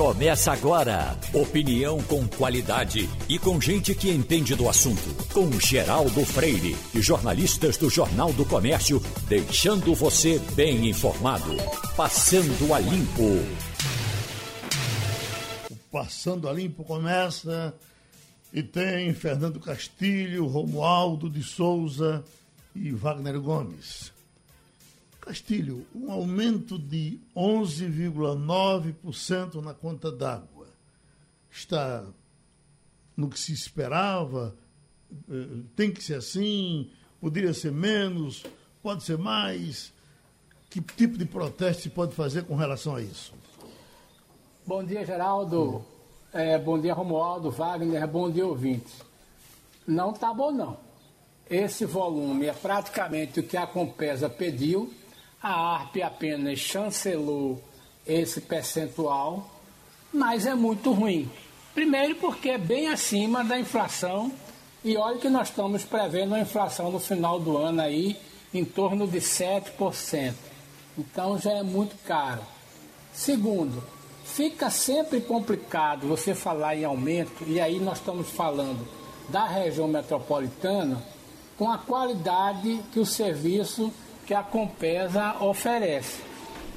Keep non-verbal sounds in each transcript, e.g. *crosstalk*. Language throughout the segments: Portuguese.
Começa agora. Opinião com qualidade e com gente que entende do assunto. Com Geraldo Freire e jornalistas do Jornal do Comércio, deixando você bem informado. Passando a Limpo. Passando a Limpo começa e tem Fernando Castilho, Romualdo de Souza e Wagner Gomes. Castilho, um aumento de 11,9% na conta d'água. Está no que se esperava? Eh, tem que ser assim? Poderia ser menos? Pode ser mais? Que tipo de protesto se pode fazer com relação a isso? Bom dia, Geraldo. É, bom dia, Romualdo, Wagner. Bom dia, ouvintes. Não está bom, não. Esse volume é praticamente o que a Compesa pediu a ARP apenas chancelou esse percentual, mas é muito ruim. Primeiro, porque é bem acima da inflação, e olha que nós estamos prevendo uma inflação no final do ano aí em torno de 7%. Então já é muito caro. Segundo, fica sempre complicado você falar em aumento, e aí nós estamos falando da região metropolitana, com a qualidade que o serviço que a Compesa oferece.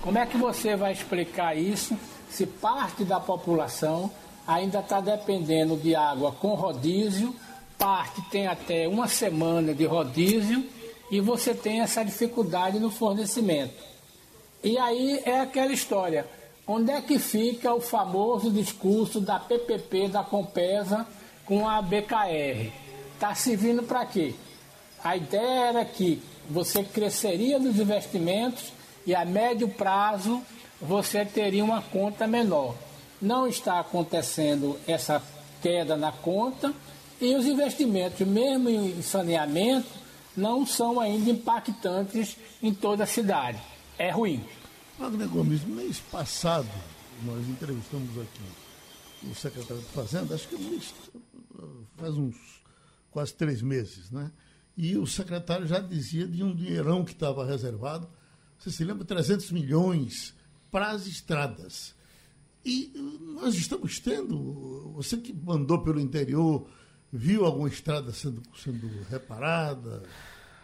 Como é que você vai explicar isso se parte da população ainda está dependendo de água com rodízio, parte tem até uma semana de rodízio e você tem essa dificuldade no fornecimento? E aí é aquela história. Onde é que fica o famoso discurso da PPP da Compesa com a BKR? Está servindo para quê? A ideia era que você cresceria nos investimentos e a médio prazo você teria uma conta menor. Não está acontecendo essa queda na conta e os investimentos, mesmo em saneamento, não são ainda impactantes em toda a cidade. É ruim. Wagner Gomes, mês passado, nós entrevistamos aqui o secretário de Fazenda, acho que faz uns quase três meses, né? E o secretário já dizia de um dinheirão que estava reservado, você se lembra, 300 milhões para as estradas. E nós estamos tendo, você que mandou pelo interior, viu alguma estrada sendo, sendo reparada?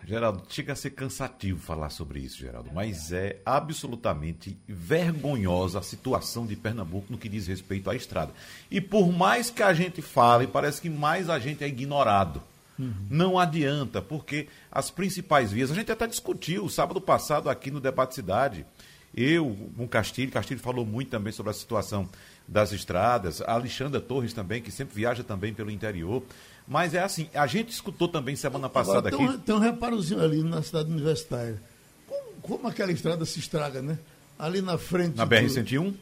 Geraldo, chega a ser cansativo falar sobre isso, Geraldo, mas é absolutamente vergonhosa a situação de Pernambuco no que diz respeito à estrada. E por mais que a gente fale, parece que mais a gente é ignorado. Uhum. Não adianta, porque as principais vias, a gente até discutiu sábado passado aqui no Debate Cidade. Eu, com Castilho, Castilho falou muito também sobre a situação das estradas, a Alexandra Torres também, que sempre viaja também pelo interior. Mas é assim, a gente escutou também semana passada Agora, tem aqui. tem um reparozinho ali na cidade universitária. Como, como aquela estrada se estraga, né? Ali na frente. Na BR-101?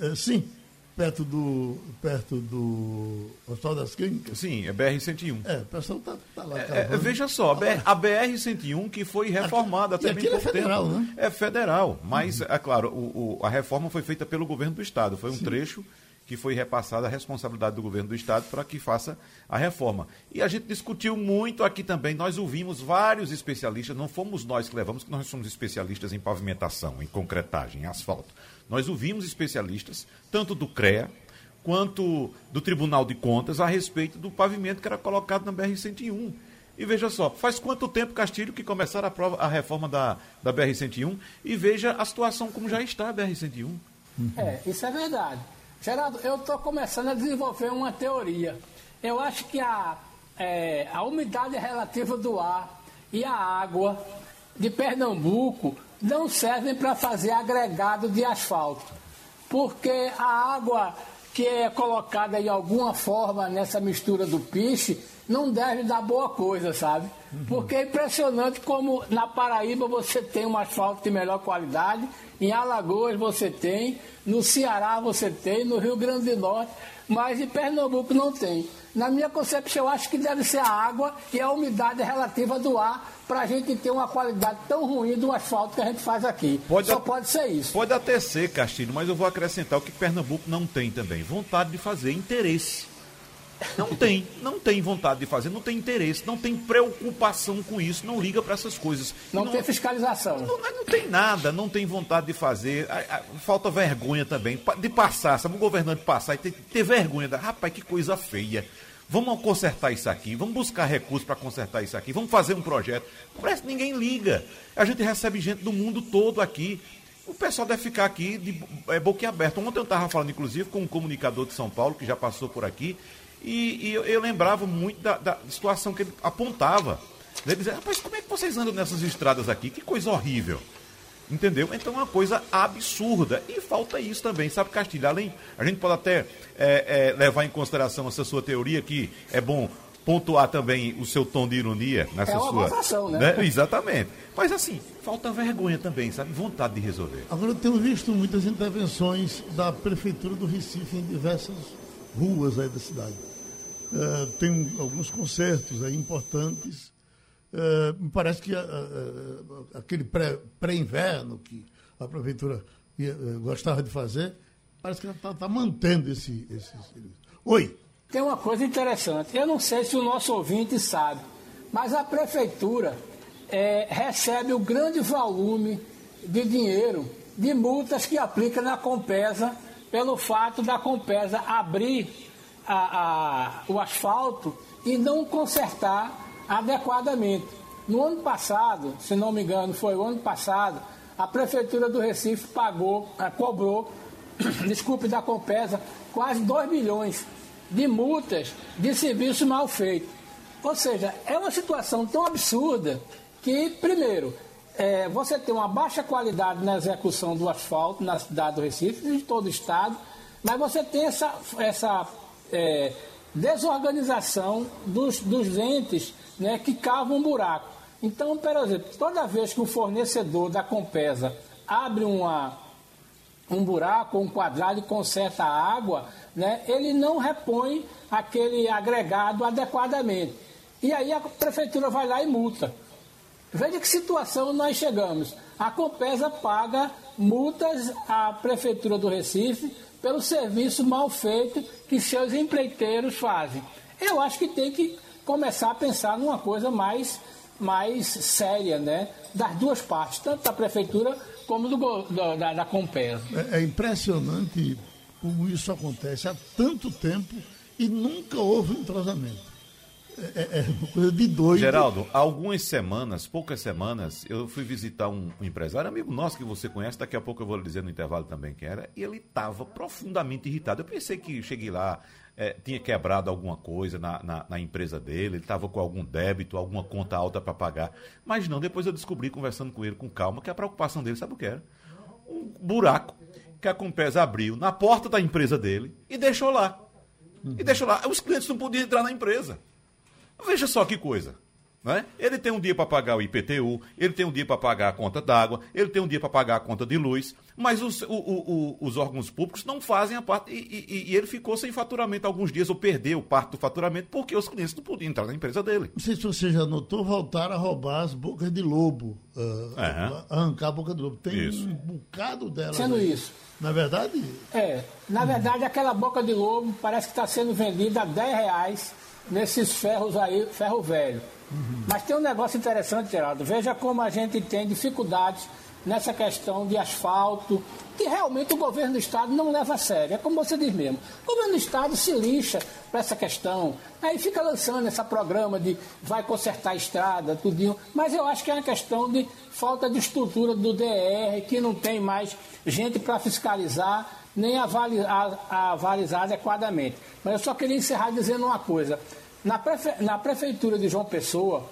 É, é, sim perto do, perto do Hospital das Clínicas? Sim, é BR-101. É, o pessoal está tá lá. É, é veja só, a BR-101 que foi reformada até bem é federal, tempo. né? É federal, mas, uhum. é claro, o, o, a reforma foi feita pelo governo do Estado. Foi um Sim. trecho que foi repassada a responsabilidade do governo do Estado para que faça a reforma. E a gente discutiu muito aqui também, nós ouvimos vários especialistas, não fomos nós que levamos, que nós somos especialistas em pavimentação, em concretagem, em asfalto. Nós ouvimos especialistas, tanto do CREA quanto do Tribunal de Contas, a respeito do pavimento que era colocado na BR-101. E veja só, faz quanto tempo, Castilho, que começaram a, prova, a reforma da, da BR-101 e veja a situação como já está a BR-101. Uhum. É, isso é verdade. Geraldo, eu estou começando a desenvolver uma teoria. Eu acho que a, é, a umidade relativa do ar e a água de Pernambuco não servem para fazer agregado de asfalto, porque a água que é colocada de alguma forma nessa mistura do piche não deve dar boa coisa, sabe? Uhum. Porque é impressionante como na Paraíba você tem um asfalto de melhor qualidade, em Alagoas você tem, no Ceará você tem, no Rio Grande do Norte, mas em Pernambuco não tem. Na minha concepção, eu acho que deve ser a água e a umidade relativa do ar para a gente ter uma qualidade tão ruim do asfalto que a gente faz aqui. Pode Só pode ser isso. Pode até ser, Castilho, mas eu vou acrescentar o que Pernambuco não tem também: vontade de fazer, interesse. Não tem, não tem vontade de fazer, não tem interesse, não tem preocupação com isso, não liga para essas coisas. Não, não, tem fiscalização. Não, não, tem nada, não tem vontade de fazer. Falta vergonha também de passar, sabe? O governante passar e ter, ter vergonha. Da, Rapaz, que coisa feia. Vamos consertar isso aqui, vamos buscar recursos para consertar isso aqui, vamos fazer um projeto. Parece que ninguém liga. A gente recebe gente do mundo todo aqui. O pessoal deve ficar aqui de é, boquiaberto. Ontem eu estava falando, inclusive, com um comunicador de São Paulo que já passou por aqui, e, e eu, eu, lembrava muito da, da, situação que ele apontava. Ele dizia, rapaz, como é que vocês andam nessas estradas aqui? Que coisa horrível. Entendeu? Então é uma coisa absurda. E falta isso também, sabe, Castilho? Além, a gente pode até é, é, levar em consideração essa sua teoria, que é bom pontuar também o seu tom de ironia nessa é uma sua. Gozação, né? né? Exatamente. Mas assim, falta vergonha também, sabe? Vontade de resolver. Agora eu tenho visto muitas intervenções da Prefeitura do Recife em diversas ruas aí da cidade. Uh, tem alguns concertos aí importantes. Uh, me parece que uh, aquele pré-inverno pré que a prefeitura ia, gostava de fazer, parece que está tá mantendo esse, esse. Oi. Tem uma coisa interessante. Eu não sei se o nosso ouvinte sabe, mas a prefeitura é, recebe o grande volume de dinheiro de multas que aplica na Compesa pelo fato da Compesa abrir a, a, o asfalto e não consertar adequadamente. No ano passado, se não me engano, foi o ano passado, a Prefeitura do Recife pagou, eh, cobrou, *coughs* desculpe, da Compesa, quase 2 milhões de multas de serviço mal feito. Ou seja, é uma situação tão absurda que, primeiro, é, você tem uma baixa qualidade na execução do asfalto na cidade do Recife, em todo o estado, mas você tem essa, essa é, desorganização dos, dos entes né, que cavam um buraco. Então, por exemplo, toda vez que o fornecedor da Compesa abre uma, um buraco, um quadrado e conserta a água, né, ele não repõe aquele agregado adequadamente. E aí a prefeitura vai lá e multa. Veja que situação nós chegamos. A Compesa paga multas à prefeitura do Recife pelo serviço mal feito que seus empreiteiros fazem. Eu acho que tem que começar a pensar numa coisa mais, mais séria, né? Das duas partes, tanto da prefeitura como do, do da, da. É, é impressionante como isso acontece há tanto tempo e nunca houve um entrosamento. É, é, uma coisa de doido. Geraldo, há algumas semanas, poucas semanas, eu fui visitar um, um, empresário, amigo nosso que você conhece, daqui a pouco eu vou lhe dizer no intervalo também quem era, e ele estava profundamente irritado. Eu pensei que cheguei lá, é, tinha quebrado alguma coisa na, na, na empresa dele, ele estava com algum débito, alguma conta alta para pagar. Mas não, depois eu descobri, conversando com ele com calma, que a preocupação dele, sabe o que era? Um buraco que a Compesa abriu na porta da empresa dele e deixou lá. Uhum. E deixou lá. Os clientes não podiam entrar na empresa. Veja só que coisa. Né? Ele tem um dia para pagar o IPTU, ele tem um dia para pagar a conta d'água, ele tem um dia para pagar a conta de luz, mas os, o, o, os órgãos públicos não fazem a parte. E, e, e, ele ficou sem faturamento alguns dias, ou perdeu parte do faturamento, porque os clientes não podiam entrar na empresa dele. Não sei se você já notou, voltaram a roubar as bocas de lobo, uh, é. arrancar a boca de lobo. Tem isso. um bocado delas. Sendo aí. isso. Na verdade? É, na verdade, aquela boca de lobo parece que está sendo vendida a 10 reais nesses ferros aí, ferro velho. Uhum. Mas tem um negócio interessante, Geraldo. Veja como a gente tem dificuldades nessa questão de asfalto, que realmente o governo do Estado não leva a sério. É como você diz mesmo. O governo do Estado se lixa para essa questão. Aí fica lançando esse programa de vai consertar a estrada, tudinho. Mas eu acho que é uma questão de falta de estrutura do DR, que não tem mais gente para fiscalizar nem avalizar, avalizar adequadamente. Mas eu só queria encerrar dizendo uma coisa. Na, prefe... na Prefeitura de João Pessoa,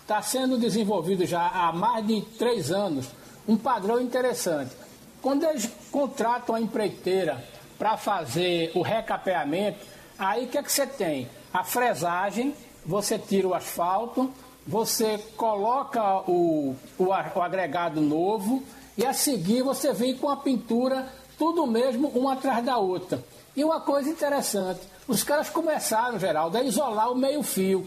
está sendo desenvolvido já há mais de três anos um padrão interessante. Quando eles contratam a empreiteira para fazer o recapeamento, aí o que, é que você tem? A fresagem, você tira o asfalto, você coloca o, o, o agregado novo e a seguir você vem com a pintura tudo mesmo, uma atrás da outra. E uma coisa interessante, os caras começaram, Geraldo, a isolar o meio-fio.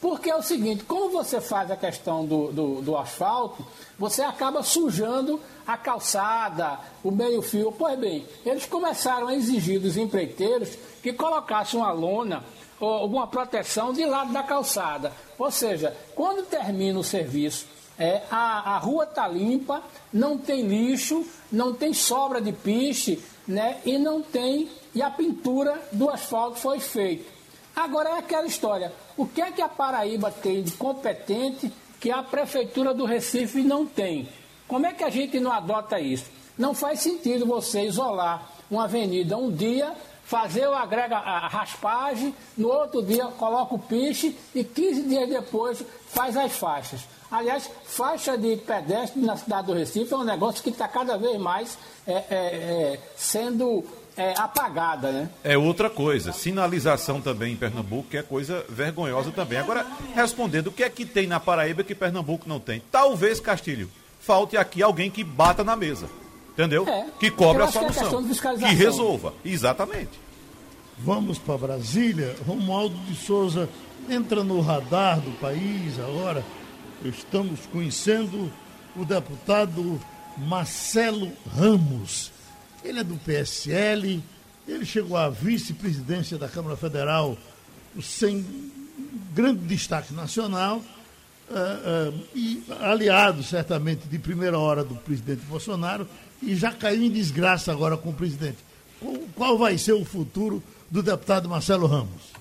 Porque é o seguinte, como você faz a questão do, do, do asfalto, você acaba sujando a calçada, o meio-fio. Pois bem, eles começaram a exigir dos empreiteiros que colocassem uma lona alguma proteção de lado da calçada. Ou seja, quando termina o serviço, é, a, a rua está limpa, não tem lixo, não tem sobra de piche, né? E não tem. E a pintura do asfalto foi feita. Agora é aquela história. O que é que a Paraíba tem de competente que a Prefeitura do Recife não tem? Como é que a gente não adota isso? Não faz sentido você isolar uma avenida um dia fazer o agrega a raspagem, no outro dia coloca o piche e 15 dias depois faz as faixas. Aliás, faixa de pedestre na cidade do Recife é um negócio que está cada vez mais é, é, é, sendo é, apagada, né? É outra coisa. Sinalização também em Pernambuco, que é coisa vergonhosa também. Agora, respondendo, o que é que tem na Paraíba que Pernambuco não tem? Talvez, Castilho, falte aqui alguém que bata na mesa. Entendeu? É, que cobre a é solução. Que, que resolva. Exatamente. Vamos para Brasília. Romualdo de Souza entra no radar do país agora. Estamos conhecendo o deputado Marcelo Ramos. Ele é do PSL, ele chegou à vice-presidência da Câmara Federal sem grande destaque nacional, uh, uh, e aliado certamente de primeira hora do presidente Bolsonaro, e já caiu em desgraça agora com o presidente. Qual vai ser o futuro do deputado Marcelo Ramos?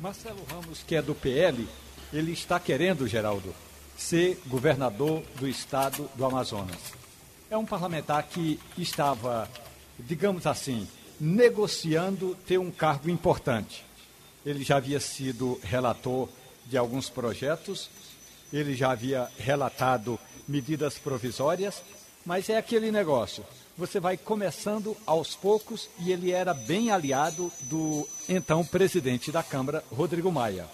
Marcelo Ramos, que é do PL, ele está querendo, Geraldo, ser governador do estado do Amazonas. É um parlamentar que estava, digamos assim, negociando ter um cargo importante. Ele já havia sido relator de alguns projetos, ele já havia relatado medidas provisórias mas é aquele negócio. Você vai começando aos poucos e ele era bem aliado do então presidente da Câmara, Rodrigo Maia.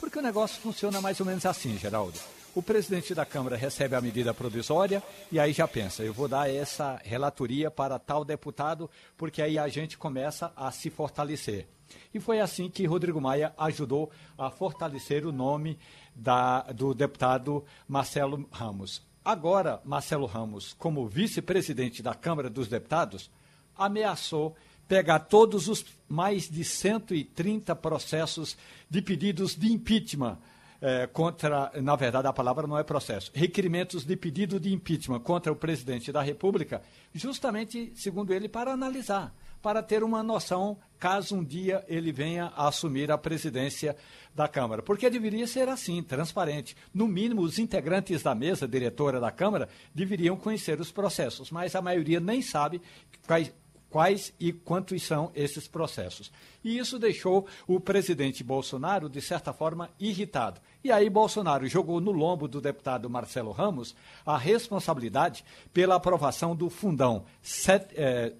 Porque o negócio funciona mais ou menos assim, Geraldo. O presidente da Câmara recebe a medida provisória e aí já pensa, eu vou dar essa relatoria para tal deputado, porque aí a gente começa a se fortalecer. E foi assim que Rodrigo Maia ajudou a fortalecer o nome da, do deputado Marcelo Ramos. Agora, Marcelo Ramos, como vice-presidente da Câmara dos Deputados, ameaçou pegar todos os mais de 130 processos de pedidos de impeachment é, contra, na verdade a palavra não é processo, requerimentos de pedido de impeachment contra o presidente da República, justamente, segundo ele, para analisar para ter uma noção caso um dia ele venha a assumir a presidência da Câmara. Porque deveria ser assim, transparente. No mínimo, os integrantes da mesa diretora da Câmara deveriam conhecer os processos, mas a maioria nem sabe quais, quais e quantos são esses processos. E isso deixou o presidente Bolsonaro, de certa forma, irritado. E aí Bolsonaro jogou no lombo do deputado Marcelo Ramos a responsabilidade pela aprovação do fundão. Eh,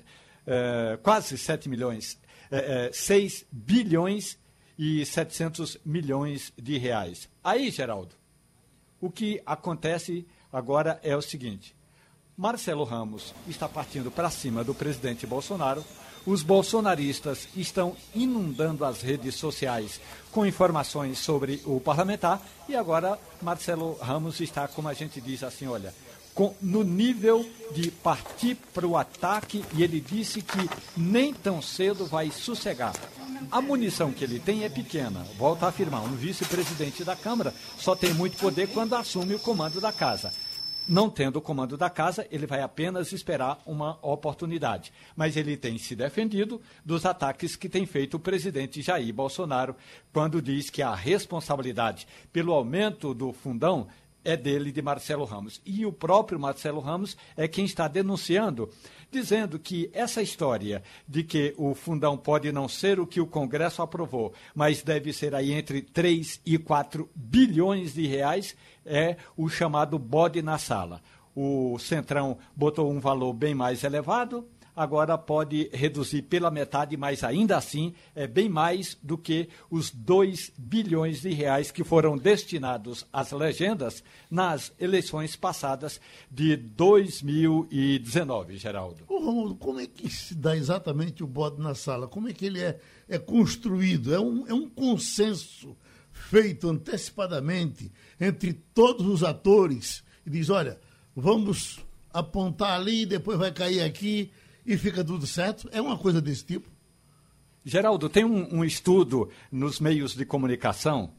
é, quase 7 milhões, é, é, 6 bilhões e 700 milhões de reais. Aí, Geraldo, o que acontece agora é o seguinte: Marcelo Ramos está partindo para cima do presidente Bolsonaro. Os bolsonaristas estão inundando as redes sociais com informações sobre o parlamentar e agora Marcelo Ramos está, como a gente diz assim, olha, com, no nível de partir para o ataque e ele disse que nem tão cedo vai sossegar. A munição que ele tem é pequena. Volto a afirmar, um vice-presidente da Câmara só tem muito poder quando assume o comando da casa. Não tendo o comando da casa, ele vai apenas esperar uma oportunidade. Mas ele tem se defendido dos ataques que tem feito o presidente Jair Bolsonaro, quando diz que a responsabilidade pelo aumento do fundão é dele, de Marcelo Ramos. E o próprio Marcelo Ramos é quem está denunciando, dizendo que essa história de que o fundão pode não ser o que o Congresso aprovou, mas deve ser aí entre 3 e 4 bilhões de reais, é o chamado bode na sala. O Centrão botou um valor bem mais elevado, agora pode reduzir pela metade, mas ainda assim é bem mais do que os 2 bilhões de reais que foram destinados às legendas nas eleições passadas de 2019, Geraldo. Ô, Romulo, como é que se dá exatamente o bode na sala? Como é que ele é, é construído? É um, é um consenso feito antecipadamente entre todos os atores e diz, olha, vamos apontar ali, depois vai cair aqui, e fica tudo certo? É uma coisa desse tipo? Geraldo, tem um, um estudo nos meios de comunicação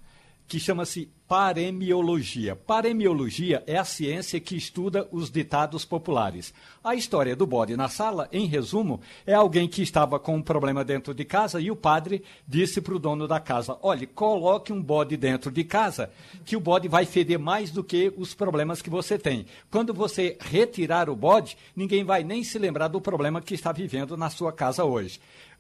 que chama-se paremiologia. Paremiologia é a ciência que estuda os ditados populares. A história do bode na sala, em resumo, é alguém que estava com um problema dentro de casa e o padre disse para o dono da casa: olhe, coloque um bode dentro de casa, que o bode vai feder mais do que os problemas que você tem. Quando você retirar o bode, ninguém vai nem se lembrar do problema que está vivendo na sua casa hoje.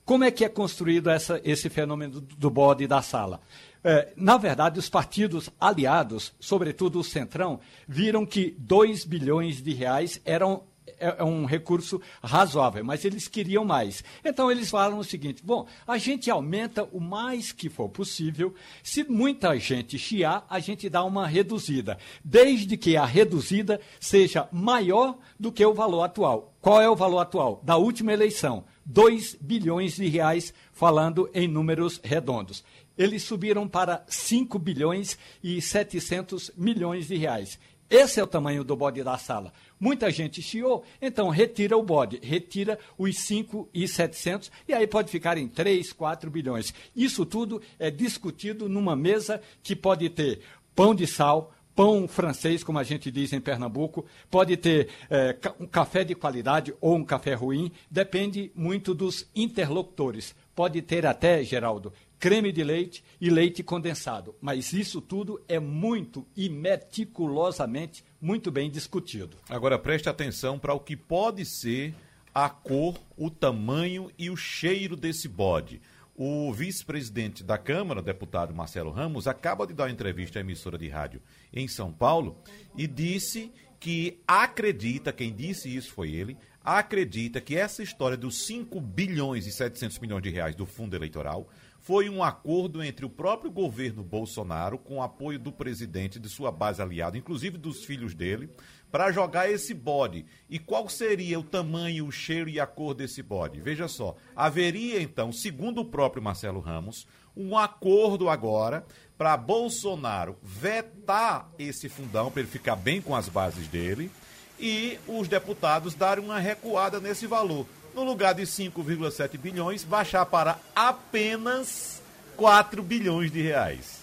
Como é que é construído essa, esse fenômeno do bode da sala? É, na verdade, os partidos aliados, sobretudo o Centrão, viram que 2 bilhões de reais eram é, é um recurso razoável, mas eles queriam mais. Então eles falaram o seguinte: bom, a gente aumenta o mais que for possível. Se muita gente chiar, a gente dá uma reduzida, desde que a reduzida seja maior do que o valor atual. Qual é o valor atual? Da última eleição, 2 bilhões de reais, falando em números redondos eles subiram para 5 bilhões e 700 milhões de reais. Esse é o tamanho do bode da sala. Muita gente chiou, então retira o bode, retira os 5 e 700 e aí pode ficar em 3, 4 bilhões. Isso tudo é discutido numa mesa que pode ter pão de sal, pão francês, como a gente diz em Pernambuco, pode ter é, um café de qualidade ou um café ruim, depende muito dos interlocutores. Pode ter até, Geraldo, creme de leite e leite condensado. Mas isso tudo é muito e meticulosamente muito bem discutido. Agora preste atenção para o que pode ser a cor, o tamanho e o cheiro desse bode. O vice-presidente da Câmara, deputado Marcelo Ramos, acaba de dar entrevista à emissora de rádio em São Paulo e disse que acredita, quem disse isso foi ele, acredita que essa história dos 5 bilhões e 700 milhões de reais do fundo eleitoral foi um acordo entre o próprio governo Bolsonaro, com o apoio do presidente, de sua base aliada, inclusive dos filhos dele, para jogar esse bode. E qual seria o tamanho, o cheiro e a cor desse bode? Veja só, haveria então, segundo o próprio Marcelo Ramos, um acordo agora para Bolsonaro vetar esse fundão, para ele ficar bem com as bases dele, e os deputados darem uma recuada nesse valor no lugar de 5,7 bilhões, baixar para apenas 4 bilhões de reais.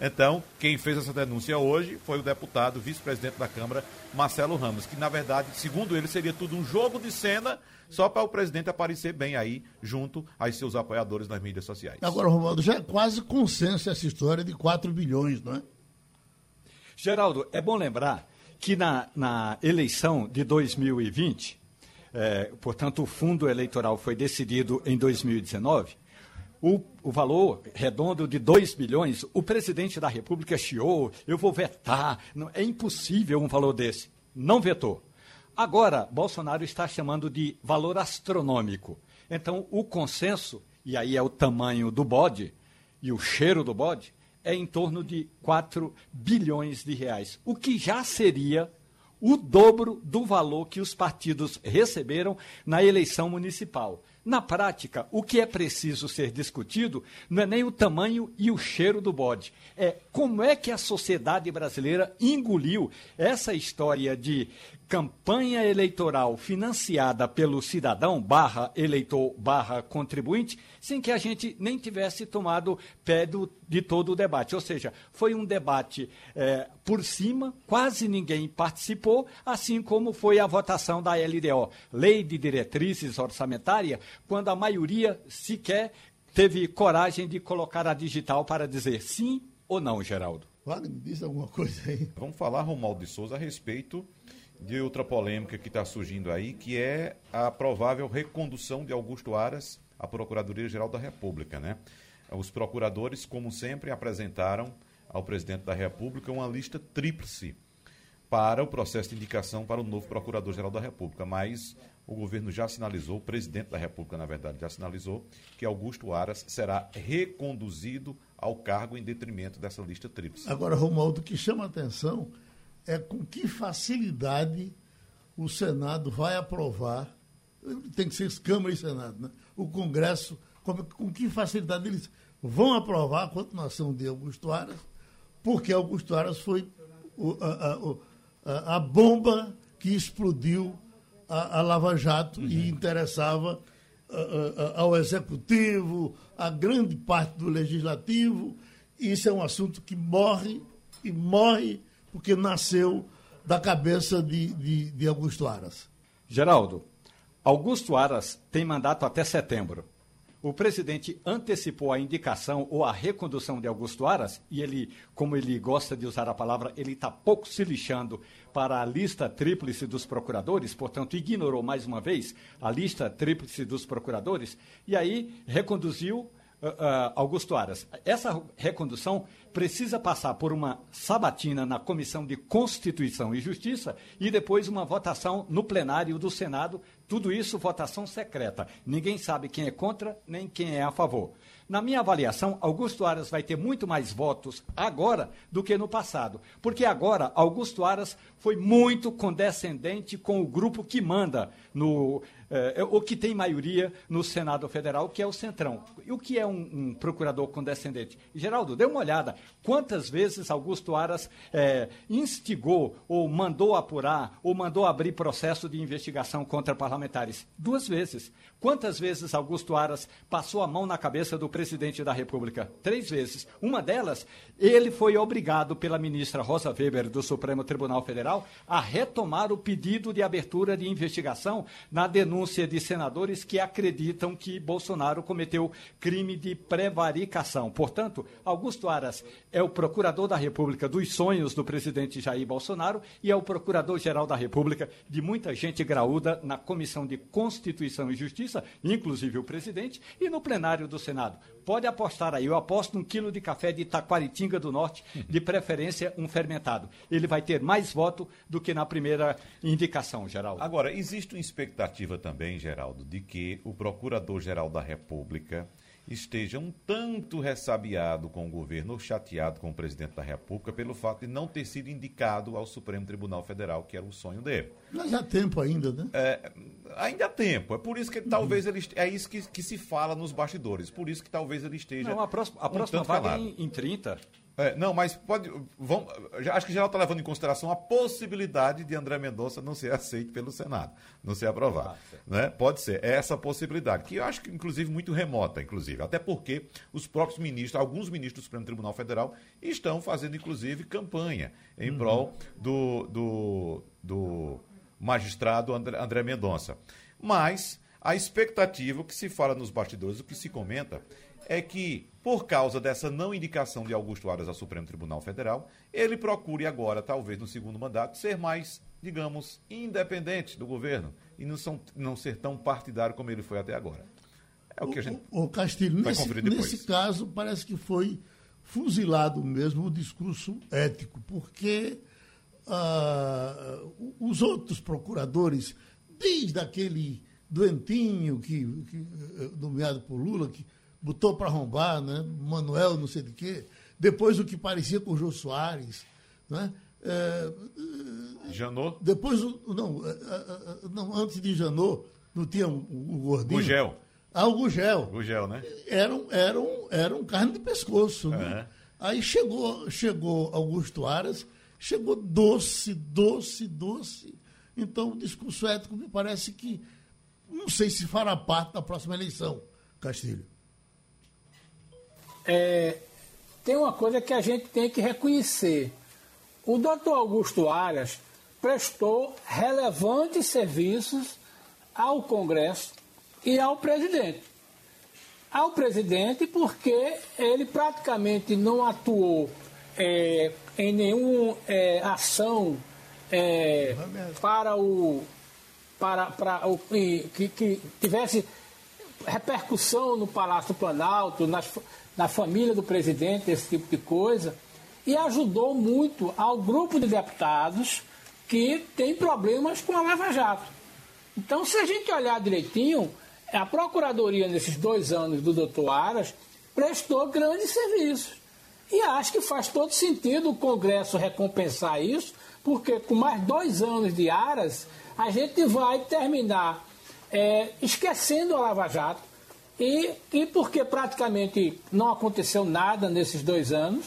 Então, quem fez essa denúncia hoje foi o deputado, vice-presidente da Câmara, Marcelo Ramos, que na verdade, segundo ele, seria tudo um jogo de cena só para o presidente aparecer bem aí junto aos seus apoiadores nas mídias sociais. Agora, Romualdo, já é quase consenso essa história de 4 bilhões, não é? Geraldo, é bom lembrar que na, na eleição de 2020, é, portanto, o fundo eleitoral foi decidido em 2019, o, o, valor redondo de 2 bilhões, o presidente da República chiou, eu vou vetar, não, é impossível um valor desse. Não vetou. Agora, Bolsonaro está chamando de valor astronômico. Então, o consenso, e aí é o tamanho do bode e o cheiro do bode, é em torno de 4 bilhões de reais, o que já seria o dobro do valor que os partidos receberam na eleição municipal. Na prática, o que é preciso ser discutido não é nem o tamanho e o cheiro do bode, é como é que a sociedade brasileira engoliu essa história de campanha eleitoral financiada pelo cidadão barra eleitor barra contribuinte, sem que a gente nem tivesse tomado pé do, de todo o debate. Ou seja, foi um debate é, por cima, quase ninguém participou, assim como foi a votação da LDO, Lei de Diretrizes Orçamentária, quando a maioria sequer teve coragem de colocar a digital para dizer sim ou não, Geraldo. Wagner, diz alguma coisa aí. Vamos falar, Romualdo de Souza, a respeito de outra polêmica que está surgindo aí, que é a provável recondução de Augusto Aras à Procuradoria-Geral da República, né? Os procuradores, como sempre, apresentaram ao presidente da República uma lista tríplice para o processo de indicação para o novo Procurador-Geral da República, mas o governo já sinalizou, o presidente da República, na verdade, já sinalizou que Augusto Aras será reconduzido ao cargo em detrimento dessa lista tríplice. Agora, Romualdo, o que chama a atenção é com que facilidade o Senado vai aprovar, tem que ser Câmara e Senado, né? o Congresso, com, com que facilidade eles vão aprovar a continuação de Augusto Aras, porque Augusto Aras foi o, a, a, a, bomba que explodiu a, a Lava Jato uhum. e interessava ao executivo, a grande parte do legislativo. Isso é um assunto que morre e morre porque nasceu da cabeça de, de, de Augusto Aras. Geraldo, Augusto Aras tem mandato até setembro. O presidente antecipou a indicação ou a recondução de Augusto Aras, e ele, como ele gosta de usar a palavra, ele está pouco se lixando para a lista tríplice dos procuradores, portanto, ignorou mais uma vez a lista tríplice dos procuradores, e aí reconduziu Uh, uh, Augusto Aras. Essa recondução precisa passar por uma sabatina na Comissão de Constituição e Justiça e depois uma votação no plenário do Senado. Tudo isso votação secreta. Ninguém sabe quem é contra nem quem é a favor. Na minha avaliação, Augusto Aras vai ter muito mais votos agora do que no passado, porque agora Augusto Aras foi muito condescendente com o grupo que manda no é, o que tem maioria no Senado Federal, que é o Centrão. E o que é um, um procurador condescendente? Geraldo, dê uma olhada. Quantas vezes Augusto Aras é, instigou, ou mandou apurar, ou mandou abrir processo de investigação contra parlamentares? Duas vezes. Quantas vezes Augusto Aras passou a mão na cabeça do presidente da República? Três vezes. Uma delas, ele foi obrigado pela ministra Rosa Weber do Supremo Tribunal Federal a retomar o pedido de abertura de investigação na denúncia denúncia de senadores que acreditam que Bolsonaro cometeu crime de prevaricação. Portanto, Augusto Aras é o procurador da República dos sonhos do presidente Jair Bolsonaro e é o procurador-geral da República de muita gente graúda na Comissão de Constituição e Justiça, inclusive o presidente, e no plenário do Senado. Pode apostar aí, eu aposto um quilo de café de Taquaritinga do Norte, de preferência um fermentado. Ele vai ter mais voto do que na primeira indicação, Geraldo. Agora, existe uma expectativa também, Geraldo, de que o Procurador-Geral da República esteja um tanto ressabiado com o governo, ou chateado com o presidente da República, pelo fato de não ter sido indicado ao Supremo Tribunal Federal, que era o sonho dele. Mas há tempo ainda, né? É, ainda há tempo. É por isso que talvez ele é isso que, que, se fala nos bastidores. Por isso que talvez ele esteja. Não, a próxima, a próxima um vaga é em, em 30. É, não, mas pode. Vamos, acho que geral está levando em consideração a possibilidade de André Mendonça não ser aceito pelo Senado, não ser aprovado. Ah, né? Pode ser, é essa possibilidade, que eu acho que, inclusive, muito remota, inclusive. Até porque os próprios ministros, alguns ministros do Supremo Tribunal Federal, estão fazendo, inclusive, campanha em uhum. prol do, do, do magistrado André, André Mendonça. Mas a expectativa, o que se fala nos bastidores, o que se comenta, é que, por causa dessa não indicação de Augusto Aras ao Supremo Tribunal Federal, ele procure agora, talvez no segundo mandato, ser mais, digamos, independente do governo e não, são, não ser tão partidário como ele foi até agora. É o que a gente. O, o Castilho, vai nesse, nesse caso, parece que foi fuzilado mesmo o discurso ético, porque uh, os outros procuradores, desde aquele doentinho que, que eh, nomeado por Lula, que botou para arrombar, né? Manuel, não sei de quê. Depois o que parecia com o Jô Soares. Né? É, Janot? Depois, não, é, é, é, não, antes de Janot, não tinha o, o gordinho? Gugel. Ah, o Gugel. Gugel, né? Eram, eram, eram carne de pescoço, né? Aí chegou, chegou Augusto Aras, chegou doce, doce, doce. Então, o discurso ético me parece que não sei se fará parte da próxima eleição, Castilho é, tem uma coisa que a gente tem que reconhecer. O doutor Augusto Aras prestou relevantes serviços ao Congresso e ao presidente. Ao presidente, porque ele praticamente não atuou é, em nenhuma é, ação é, para o para, para o, que, que tivesse repercussão no Palácio Planalto, nas, na família do presidente, esse tipo de coisa, e ajudou muito ao grupo de deputados que tem problemas com a Lava Jato. Então, se a gente olhar direitinho, a Procuradoria, nesses dois anos do doutor Aras, prestou grandes serviços. E acho que faz todo sentido o Congresso recompensar isso, porque com mais dois anos de Aras, a gente vai terminar é, esquecendo a Lava Jato, e, e porque praticamente não aconteceu nada nesses dois anos,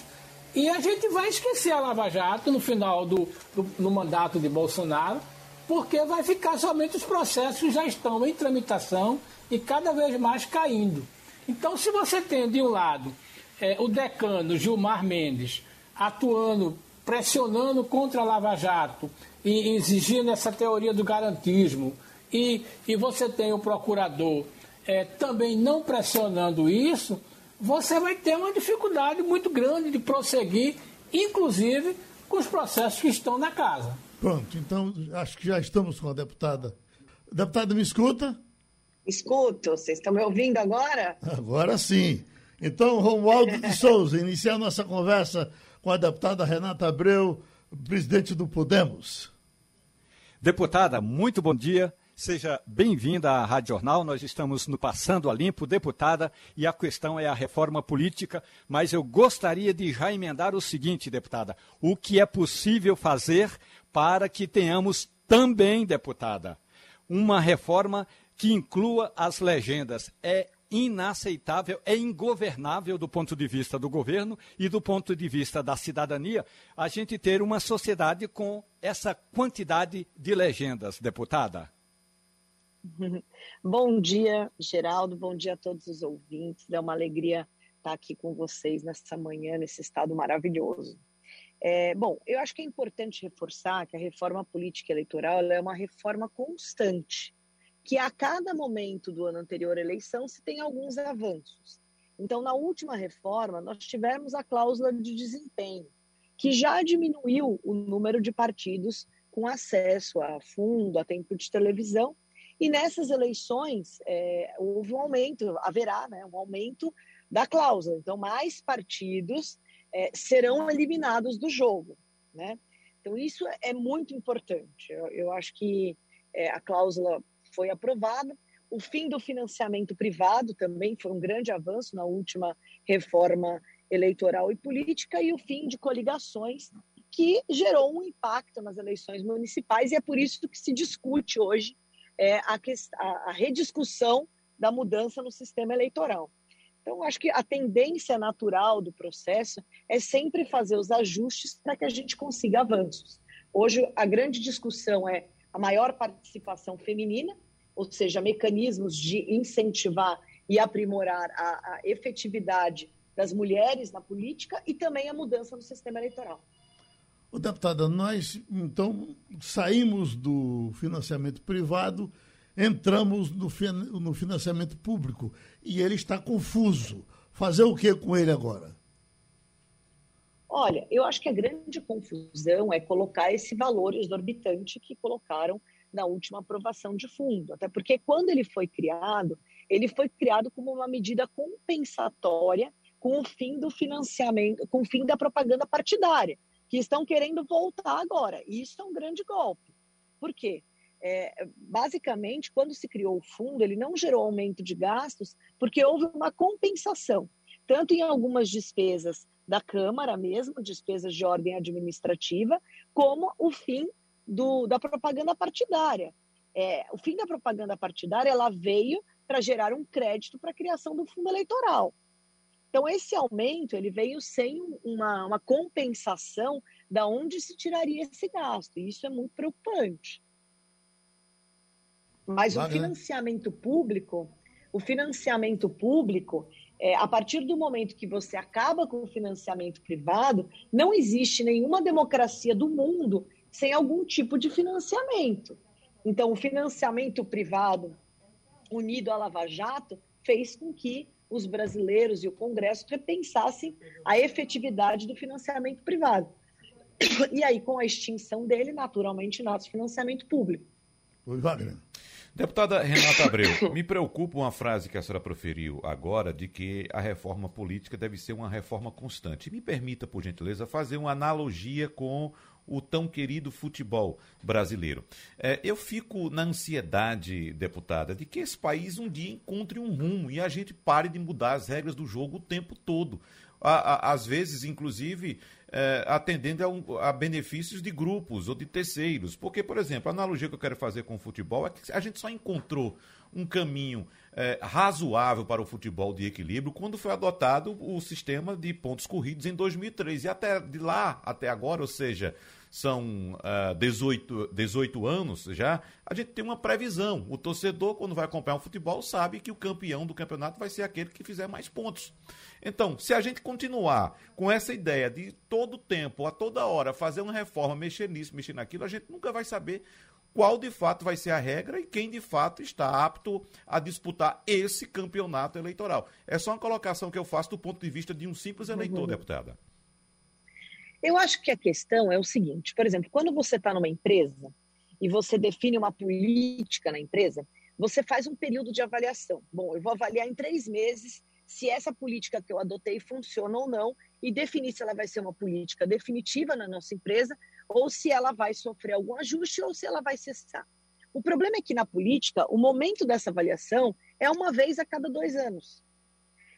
e a gente vai esquecer a Lava Jato no final do, do no mandato de Bolsonaro, porque vai ficar somente os processos que já estão em tramitação e cada vez mais caindo. Então, se você tem, de um lado, é, o decano Gilmar Mendes atuando, pressionando contra a Lava Jato e exigindo essa teoria do garantismo, e, e você tem o procurador é, também não pressionando isso, você vai ter uma dificuldade muito grande de prosseguir, inclusive com os processos que estão na casa. Pronto, então acho que já estamos com a deputada. Deputada, me escuta? Escuto, vocês estão me ouvindo agora? Agora sim. Então, Romualdo de Souza, iniciar nossa conversa com a deputada Renata Abreu, presidente do Podemos. Deputada, muito bom dia. Seja bem-vinda à Rádio Jornal. Nós estamos no Passando a Limpo, deputada, e a questão é a reforma política. Mas eu gostaria de já emendar o seguinte, deputada: o que é possível fazer para que tenhamos também, deputada, uma reforma que inclua as legendas. É inaceitável, é ingovernável do ponto de vista do governo e do ponto de vista da cidadania a gente ter uma sociedade com essa quantidade de legendas, deputada. *laughs* Bom dia, Geraldo, bom dia a todos os ouvintes. É uma alegria estar aqui com vocês nessa manhã, nesse estado maravilhoso. É, bom, eu acho que é importante reforçar que a reforma política eleitoral é uma reforma constante que a cada momento do ano anterior à eleição se tem alguns avanços. Então, na última reforma, nós tivemos a cláusula de desempenho, que já diminuiu o número de partidos com acesso a fundo, a tempo de televisão, e nessas eleições é, houve um aumento, haverá né, um aumento da cláusula. Então, mais partidos é, serão eliminados do jogo. Né? Então, isso é muito importante. Eu, eu acho que é, a cláusula foi aprovada. O fim do financiamento privado também foi um grande avanço na última reforma eleitoral e política, e o fim de coligações, que gerou um impacto nas eleições municipais, e é por isso que se discute hoje é, a, a rediscussão da mudança no sistema eleitoral. Então, acho que a tendência natural do processo é sempre fazer os ajustes para que a gente consiga avanços. Hoje, a grande discussão é a maior participação feminina, ou seja, mecanismos de incentivar e aprimorar a, a efetividade das mulheres na política e também a mudança no sistema eleitoral. O deputada, nós então saímos do financiamento privado, entramos no, no financiamento público e ele está confuso. Fazer o que com ele agora? Olha, eu acho que a grande confusão é colocar esse valor exorbitante que colocaram na última aprovação de fundo. Até porque quando ele foi criado, ele foi criado como uma medida compensatória com o fim do financiamento, com o fim da propaganda partidária, que estão querendo voltar agora. E isso é um grande golpe. Por quê? É, basicamente, quando se criou o fundo, ele não gerou aumento de gastos, porque houve uma compensação, tanto em algumas despesas da Câmara mesmo, despesas de ordem administrativa, como o fim do, da propaganda partidária. É, o fim da propaganda partidária ela veio para gerar um crédito para a criação do fundo eleitoral. Então, esse aumento ele veio sem uma, uma compensação da onde se tiraria esse gasto. E isso é muito preocupante. Mas o financiamento público, o financiamento público, é, a partir do momento que você acaba com o financiamento privado, não existe nenhuma democracia do mundo sem algum tipo de financiamento. Então, o financiamento privado unido à Lava Jato fez com que os brasileiros e o Congresso repensassem a efetividade do financiamento privado. E aí, com a extinção dele, naturalmente, nasce o financiamento público. Deputada Renata Abreu, *coughs* me preocupa uma frase que a senhora proferiu agora de que a reforma política deve ser uma reforma constante. Me permita, por gentileza, fazer uma analogia com o tão querido futebol brasileiro. É, eu fico na ansiedade, deputada, de que esse país um dia encontre um rumo e a gente pare de mudar as regras do jogo o tempo todo. às vezes, inclusive, é, atendendo a, um, a, benefícios de grupos ou de terceiros. Porque, por exemplo, a analogia que eu quero fazer com o futebol é que a gente só encontrou um caminho é, razoável para o futebol de equilíbrio quando foi adotado o sistema de pontos corridos em 2003. E até de lá até agora, ou seja, são uh, 18, 18 anos já, a gente tem uma previsão. O torcedor, quando vai acompanhar um futebol, sabe que o campeão do campeonato vai ser aquele que fizer mais pontos. Então, se a gente continuar com essa ideia de todo tempo, a toda hora, fazer uma reforma, mexer nisso, mexer naquilo, a gente nunca vai saber qual de fato vai ser a regra e quem de fato está apto a disputar esse campeonato eleitoral. É só uma colocação que eu faço do ponto de vista de um simples eleitor, uhum. deputada. Eu acho que a questão é o seguinte: por exemplo, quando você está numa empresa e você define uma política na empresa, você faz um período de avaliação. Bom, eu vou avaliar em três meses se essa política que eu adotei funciona ou não e definir se ela vai ser uma política definitiva na nossa empresa ou se ela vai sofrer algum ajuste ou se ela vai cessar. O problema é que na política, o momento dessa avaliação é uma vez a cada dois anos.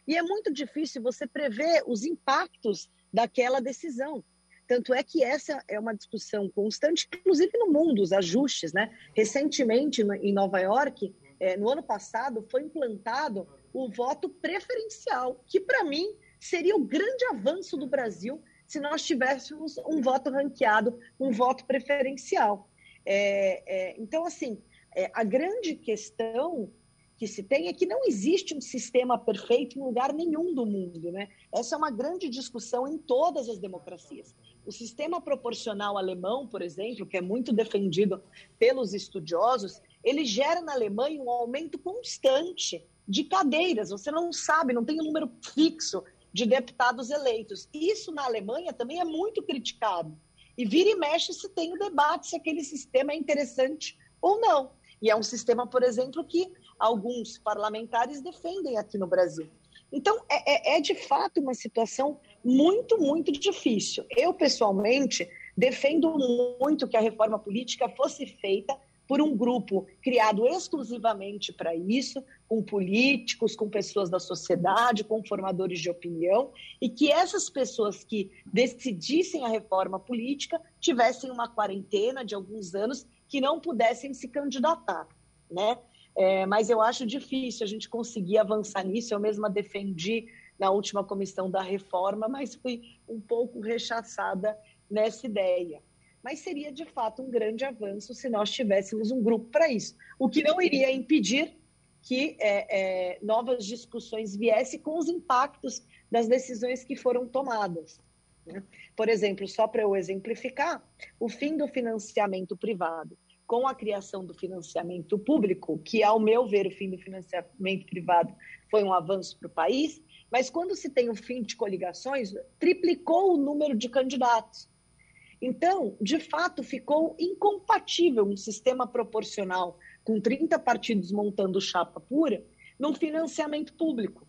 E é muito difícil você prever os impactos daquela decisão. Tanto é que essa é uma discussão constante, inclusive no mundo, os ajustes. Né? Recentemente, em Nova York, é, no ano passado, foi implantado o voto preferencial, que para mim seria o grande avanço do Brasil se nós tivéssemos um voto ranqueado, um voto preferencial. É, é, então, assim, é, a grande questão que se tem é que não existe um sistema perfeito em lugar nenhum do mundo. Né? Essa é uma grande discussão em todas as democracias. O sistema proporcional alemão, por exemplo, que é muito defendido pelos estudiosos, ele gera na Alemanha um aumento constante de cadeiras. Você não sabe, não tem um número fixo de deputados eleitos. Isso na Alemanha também é muito criticado. E vira e mexe se tem o debate se aquele sistema é interessante ou não. E é um sistema, por exemplo, que alguns parlamentares defendem aqui no Brasil. Então, é, é, é de fato uma situação muito, muito difícil. Eu, pessoalmente, defendo muito que a reforma política fosse feita por um grupo criado exclusivamente para isso, com políticos, com pessoas da sociedade, com formadores de opinião, e que essas pessoas que decidissem a reforma política tivessem uma quarentena de alguns anos que não pudessem se candidatar, né? É, mas eu acho difícil a gente conseguir avançar nisso. Eu mesma defendi na última comissão da reforma, mas fui um pouco rechaçada nessa ideia. Mas seria de fato um grande avanço se nós tivéssemos um grupo para isso, o que não iria impedir que é, é, novas discussões viessem com os impactos das decisões que foram tomadas. Né? Por exemplo, só para eu exemplificar, o fim do financiamento privado com a criação do financiamento público, que, ao meu ver, o fim do financiamento privado foi um avanço para o país, mas quando se tem o fim de coligações, triplicou o número de candidatos. Então, de fato, ficou incompatível um sistema proporcional com 30 partidos montando chapa pura num financiamento público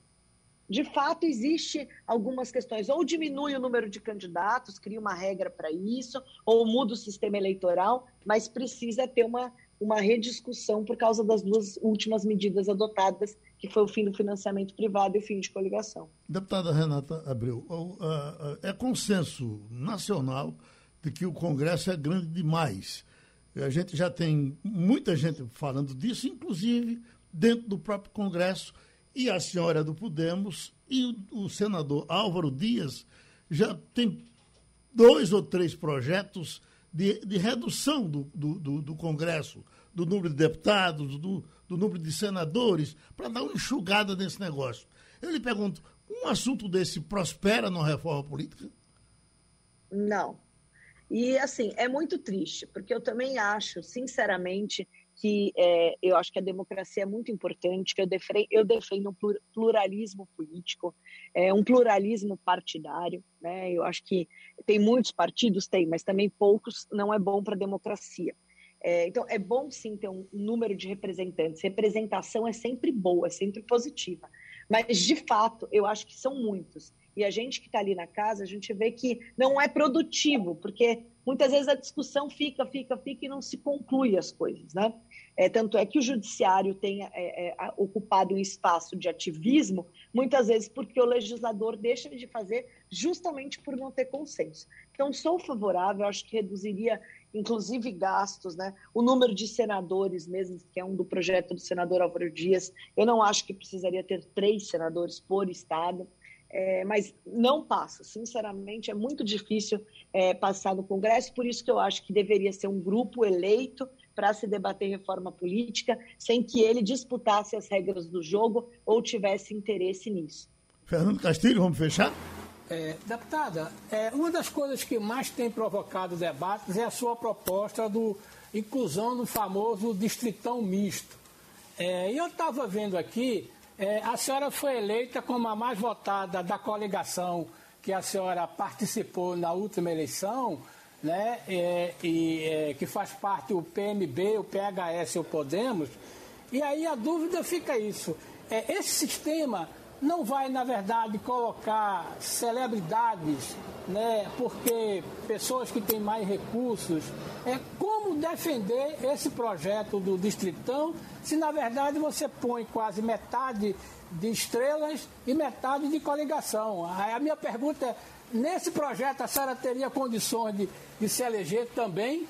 de fato existe algumas questões, ou diminui o número de candidatos, cria uma regra para isso, ou muda o sistema eleitoral, mas precisa ter uma, uma rediscussão por causa das duas últimas medidas adotadas, que foi o fim do financiamento privado e o fim de coligação. Deputada Renata Abreu, é consenso nacional de que o Congresso é grande demais. A gente já tem muita gente falando disso, inclusive dentro do próprio Congresso e a senhora do Podemos e o, senador Álvaro Dias já tem dois ou três projetos de, de redução do, do, do, do, Congresso, do número de deputados, do, do número de senadores, para dar uma enxugada nesse negócio. Eu lhe pergunto, um assunto desse prospera na reforma política? Não. E, assim, é muito triste, porque eu também acho, sinceramente, que é, eu acho que a democracia é muito importante, eu defendo, eu defendo um pluralismo político, é, um pluralismo partidário. Né? Eu acho que tem muitos partidos, tem, mas também poucos não é bom para a democracia. É, então, é bom sim ter um número de representantes. Representação é sempre boa, é sempre positiva. Mas, de fato, eu acho que são muitos. E a gente que está ali na casa, a gente vê que não é produtivo, porque muitas vezes a discussão fica, fica, fica e não se conclui as coisas, né? É, tanto é que o judiciário tem é, é, ocupado um espaço de ativismo, muitas vezes porque o legislador deixa de fazer justamente por não ter consenso. Então, sou favorável, acho que reduziria, inclusive, gastos, né? o número de senadores mesmo, que é um do projeto do senador Álvaro Dias, eu não acho que precisaria ter três senadores por estado, é, mas não passa. Sinceramente, é muito difícil é, passar no Congresso, por isso que eu acho que deveria ser um grupo eleito para se debater reforma política, sem que ele disputasse as regras do jogo ou tivesse interesse nisso. Fernando Castilho, vamos fechar? É, deputada, é, uma das coisas que mais tem provocado debates é a sua proposta do inclusão do famoso distritão misto. É, e eu estava vendo aqui, é, a senhora foi eleita como a mais votada da coligação que a senhora participou na última eleição, né, é, e, é, que faz parte o PMB, o PHS e o Podemos, e aí a dúvida fica isso. É, esse sistema não vai, na verdade, colocar celebridades, né, porque pessoas que têm mais recursos, é como defender esse projeto do Distritão, se na verdade você põe quase metade de estrelas e metade de coligação. A minha pergunta é, nesse projeto a senhora teria condições de, de se eleger também?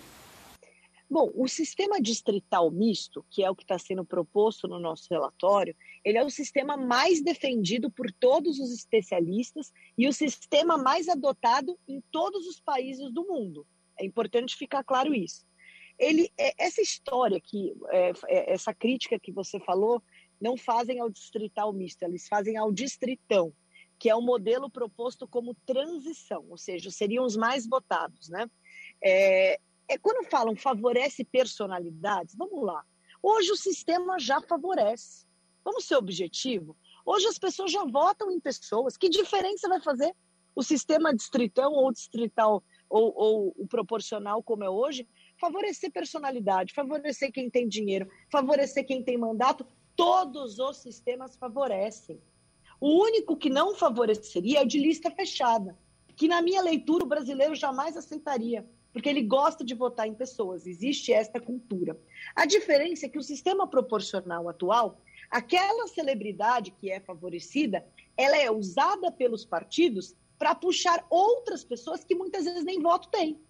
Bom, o sistema distrital misto, que é o que está sendo proposto no nosso relatório, ele é o sistema mais defendido por todos os especialistas e o sistema mais adotado em todos os países do mundo. É importante ficar claro isso. Ele, é, essa história que, é, é, essa crítica que você falou, não fazem ao distrital misto, eles fazem ao distritão, que é o modelo proposto como transição, ou seja, seriam os mais votados, né? É, é quando falam favorece personalidades, vamos lá. Hoje o sistema já favorece. Vamos ser objetivo. Hoje as pessoas já votam em pessoas. Que diferença vai fazer o sistema distritão ou distrital ou, ou o proporcional como é hoje? Favorecer personalidade, favorecer quem tem dinheiro, favorecer quem tem mandato. Todos os sistemas favorecem. O único que não favoreceria é o de lista fechada, que na minha leitura o brasileiro jamais aceitaria, porque ele gosta de votar em pessoas. Existe esta cultura. A diferença é que o sistema proporcional atual, aquela celebridade que é favorecida, ela é usada pelos partidos para puxar outras pessoas que muitas vezes nem voto têm.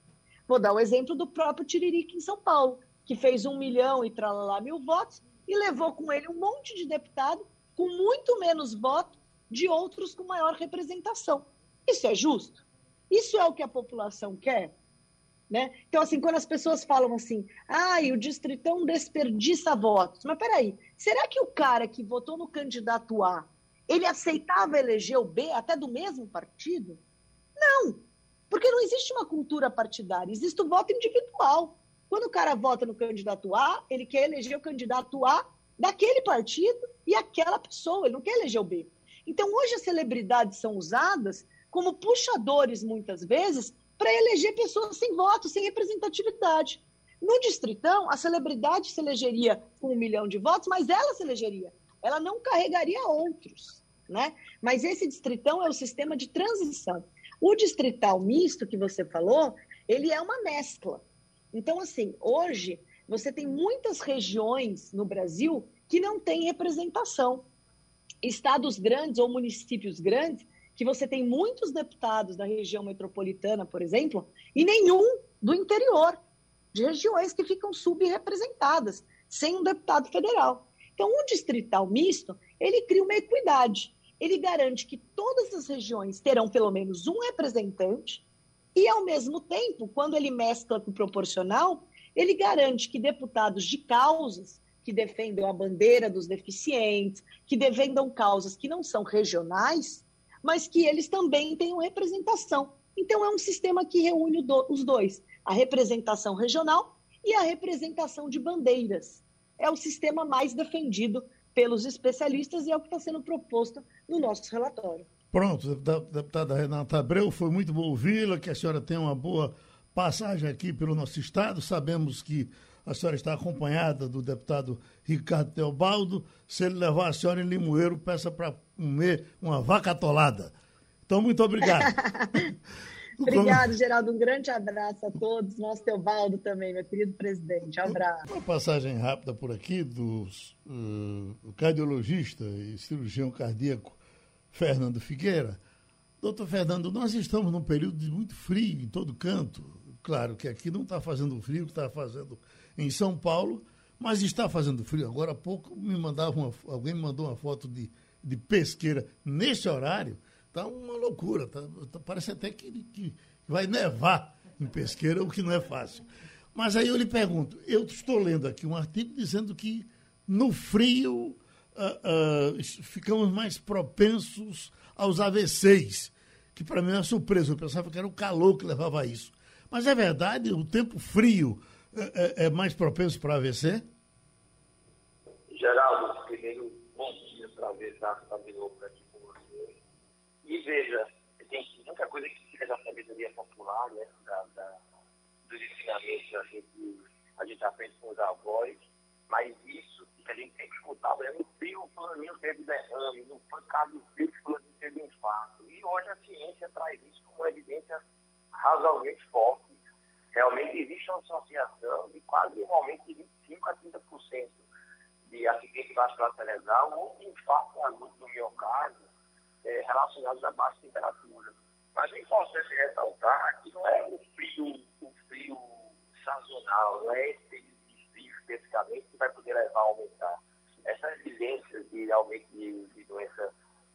Vou dar o exemplo do próprio Tiririca em São Paulo, que fez um milhão e tralala mil votos e levou com ele um monte de deputado com muito menos voto de outros com maior representação. Isso é justo? Isso é o que a população quer? Né? Então, assim, quando as pessoas falam assim, ah, o distritão desperdiça votos. Mas peraí, será que o cara que votou no candidato A, ele aceitava eleger o B até do mesmo partido? Não, porque não existe uma cultura partidária, existe o voto individual. Quando o cara vota no candidato A, ele quer eleger o candidato A daquele partido e aquela pessoa, ele não quer eleger o B. Então, hoje as celebridades são usadas como puxadores, muitas vezes, para eleger pessoas sem voto, sem representatividade. No Distritão, a celebridade se elegeria com um milhão de votos, mas ela se elegeria. Ela não carregaria outros. Né? Mas esse Distritão é o sistema de transição. O Distrital misto que você falou, ele é uma mescla. Então, assim, hoje você tem muitas regiões no Brasil que não têm representação estados grandes ou municípios grandes, que você tem muitos deputados da região metropolitana, por exemplo, e nenhum do interior, de regiões que ficam subrepresentadas, sem um deputado federal. Então, o distrital misto, ele cria uma equidade. Ele garante que todas as regiões terão pelo menos um representante e, ao mesmo tempo, quando ele mescla com o proporcional, ele garante que deputados de causas que defendam a bandeira dos deficientes, que defendam causas que não são regionais, mas que eles também tenham representação. Então, é um sistema que reúne os dois: a representação regional e a representação de bandeiras. É o sistema mais defendido pelos especialistas e é o que está sendo proposto no nosso relatório. Pronto, deputada Renata Abreu, foi muito bom ouvi-la, que a senhora tenha uma boa passagem aqui pelo nosso estado. Sabemos que a senhora está acompanhada do deputado Ricardo Teobaldo. Se ele levar a senhora em Limoeiro, peça para comer uma vaca atolada. Então, muito obrigado. *laughs* Obrigado, Geraldo. Um grande abraço a todos. Nosso Teobaldo também, meu querido presidente. Um abraço. Uma passagem rápida por aqui do uh, cardiologista e cirurgião cardíaco Fernando Figueira. Doutor Fernando, nós estamos num período de muito frio em todo canto. Claro que aqui não está fazendo frio que está fazendo em São Paulo, mas está fazendo frio. Agora há pouco me mandava uma, alguém me mandou uma foto de, de pesqueira nesse horário. Está uma loucura. Tá, tá, parece até que, que vai nevar em pesqueira, o que não é fácil. Mas aí eu lhe pergunto, eu estou lendo aqui um artigo dizendo que no frio uh, uh, ficamos mais propensos aos AVCs, que para mim é uma surpresa, eu pensava que era o calor que levava a isso. Mas é verdade, o tempo frio é, é mais propenso para AVC? Geraldo, prazer estar de aqui e veja, tem muita coisa que fica da sabedoria popular, né? Da, da, dos ensinamentos a gente, a gente aprende com os avós, mas isso que a gente tem que escutar, é no frio o fulaninho teve derrame, no pancado do frio o fulaninho teve infarto. E hoje a ciência traz isso como uma evidência razoavelmente forte. Realmente existe uma associação de quase igualmente de 25% a 30% de acidente vascular ou infarto agudo do miocárdio é, relacionados a baixa temperatura. Mas é importante ressaltar que não é o frio, o frio sazonal, não é esse período de frio especificamente que vai poder levar a aumentar. Essa evidência de aumento de, de doença,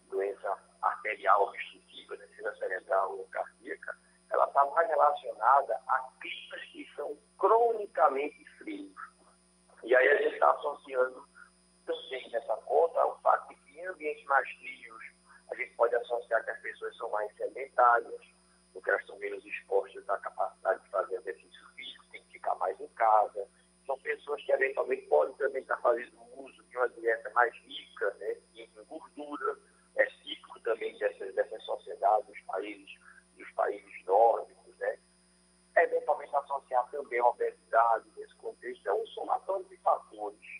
doença arterial obstrutiva, descida cerebral ou cardíaca, ela está mais relacionada a climas que são cronicamente frios. E aí a gente está associando também nessa conta o fato de que em ambientes mais frios a gente pode associar que as pessoas são mais sedentárias, porque elas estão menos expostas à capacidade de fazer exercício físico, tem que ficar mais em casa. São pessoas que eventualmente podem também estar fazendo uso de uma dieta mais rica né, em gordura. É ciclo também dessas, dessas sociedades, dos países, dos países nórdicos. Né? Eventualmente associar também a obesidade nesse contexto é um somatório de fatores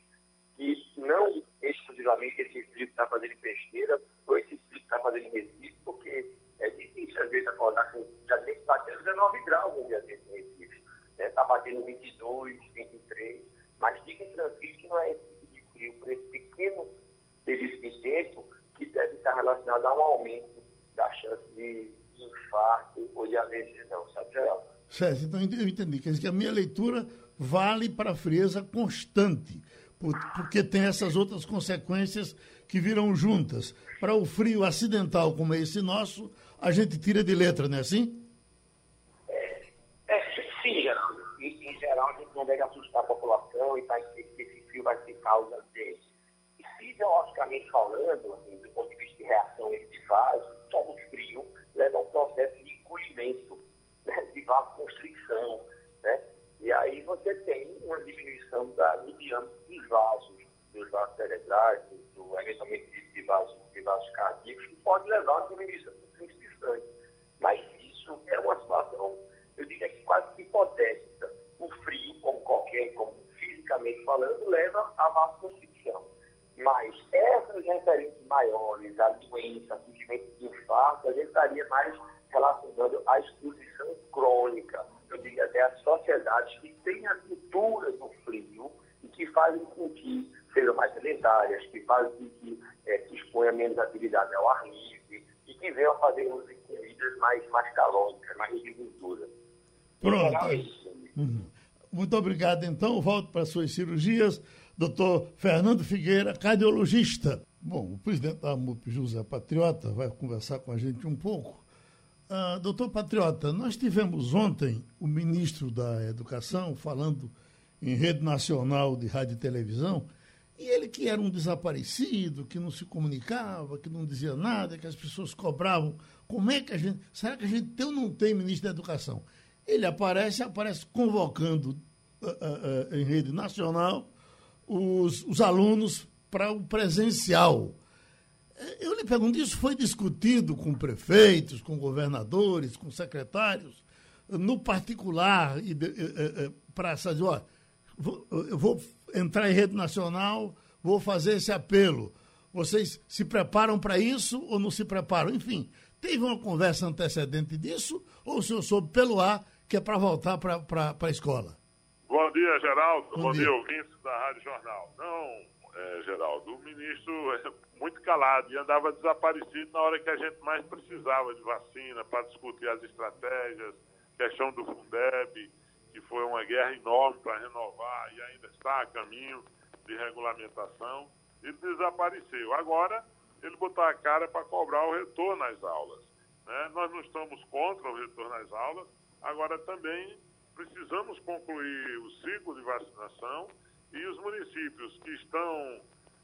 que não exclusivamente esse frio que está fazendo besteira, ou esse frio que está fazendo Recife, porque é difícil às vezes acordar com já tem que bater 19 graus no dia desse Recife. Está né? Tá batendo 22, 23, mas fiquem tranquilos que não é esse tipo de frio, por esse pequeno período de tempo que deve estar relacionado a um aumento da chance de infarto ou de AVC, não, sabe, Geraldo? Certo, então eu entendi. Quer dizer que a minha leitura vale para a frieza constante porque tem essas outras consequências que viram juntas. Para o frio acidental como é esse nosso, a gente tira de letra, não é assim? É, sim, Geraldo. Em, em, geral, a gente não deve assustar a população e vai que esse frio vai ser causa dele. E fisiologicamente falando, assim, do ponto de vista de reação vaso, todo frio leva a um processo de encolhimento né, de vasoconstricção, né? E aí você tem uma diminuição da, do diâmetro dos vasos, dos vasos cerebrais, do, eventualmente de, vasos, de vasos cardíacos, que pode levar a diminuição do fluxo de sangue. Mas isso é uma situação, eu diria que quase hipotética. O frio, como qualquer, como fisicamente falando, leva a vasoconstricção. Mas essas referências maiores, a doença, a surgimento de infarto, a gente estaria mais relacionando à exposição crônica eu diria até as sociedades que têm a cultura do frio e que fazem com que sejam mais sedentárias, que fazem com que é, se exponha menos atividade ao ar livre e que venham a fazer uso de comidas mais, mais calóricas, mais de gordura. Pronto. É uhum. Muito obrigado, então. Volto para as suas cirurgias. Doutor Fernando Figueira, cardiologista. Bom, o presidente da MUP, José Patriota, vai conversar com a gente um pouco Uh, doutor Patriota, nós tivemos ontem o ministro da Educação falando em rede nacional de rádio e televisão, e ele que era um desaparecido, que não se comunicava, que não dizia nada, que as pessoas cobravam. Como é que a gente. Será que a gente tem ou não tem ministro da Educação? Ele aparece, aparece convocando uh, uh, em rede nacional os, os alunos para o presencial. Eu lhe pergunto, isso foi discutido com prefeitos, com governadores, com secretários, no particular, para dizer, ó, eu vou entrar em rede nacional, vou fazer esse apelo. Vocês se preparam para isso ou não se preparam? Enfim, Teve uma conversa antecedente disso ou o senhor soube pelo ar que é para voltar para a escola? Bom dia, Geraldo. Bom, Bom dia, dia ouvintes da Rádio Jornal. Não, é, Geraldo, o ministro muito calado e andava desaparecido na hora que a gente mais precisava de vacina para discutir as estratégias, questão do Fundeb, que foi uma guerra enorme para renovar e ainda está a caminho de regulamentação. Ele desapareceu. Agora, ele botou a cara para cobrar o retorno às aulas. Né? Nós não estamos contra o retorno às aulas, agora também precisamos concluir o ciclo de vacinação e os municípios que estão,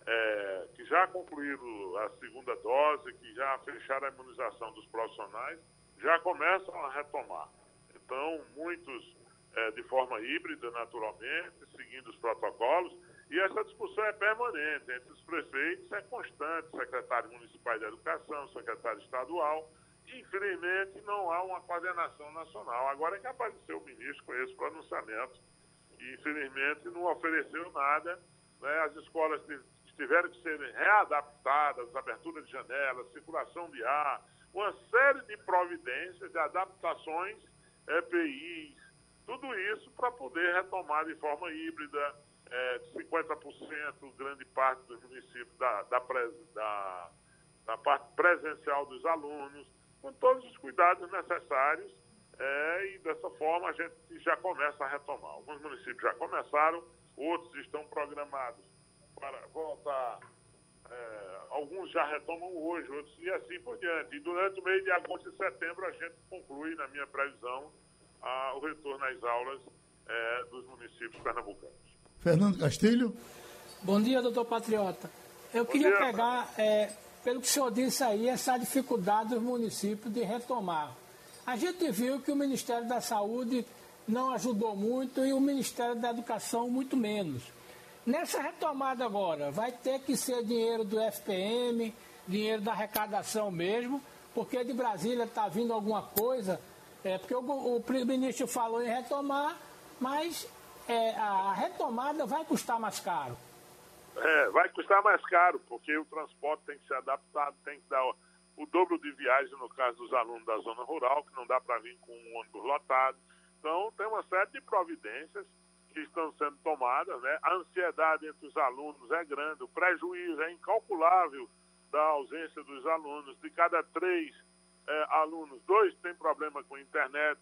é, que já concluíram a segunda dose, que já fecharam a imunização dos profissionais, já começam a retomar. Então, muitos é, de forma híbrida, naturalmente, seguindo os protocolos, e essa discussão é permanente entre os prefeitos, é constante, secretário municipal de educação, secretário estadual. Infelizmente, não há uma coordenação nacional. Agora é que apareceu o ministro com esse pronunciamento e, infelizmente, não ofereceu nada. Né? As escolas tiveram que ser readaptadas, abertura de janelas, circulação de ar, uma série de providências, de adaptações, EPIs, tudo isso para poder retomar de forma híbrida, é, 50%, grande parte dos municípios da, da, da, da, parte presencial dos alunos, com todos os cuidados necessários. É, e dessa forma a gente já começa a retomar. Alguns municípios já começaram, outros estão programados para voltar. É, alguns já retomam hoje, outros e assim por diante. E durante o mês de agosto e setembro a gente conclui, na minha previsão, a, o retorno às aulas é, dos municípios pernambucanos. Fernando Castilho. Bom dia, doutor Patriota. Eu Bom queria dia, pegar, é, pelo que o senhor disse aí, essa dificuldade dos municípios de retomar. A gente viu que o Ministério da Saúde não ajudou muito e o Ministério da Educação muito menos. Nessa retomada agora, vai ter que ser dinheiro do FPM, dinheiro da arrecadação mesmo, porque de Brasília está vindo alguma coisa, é, porque o, o ministro falou em retomar, mas é, a retomada vai custar mais caro. É, vai custar mais caro, porque o transporte tem que ser adaptado, tem que dar o dobro de viagem no caso dos alunos da zona rural, que não dá para vir com um ônibus lotado. Então, tem uma série de providências que estão sendo tomadas, né? A ansiedade entre os alunos é grande, o prejuízo é incalculável da ausência dos alunos. De cada três é, alunos, dois têm problema com a internet,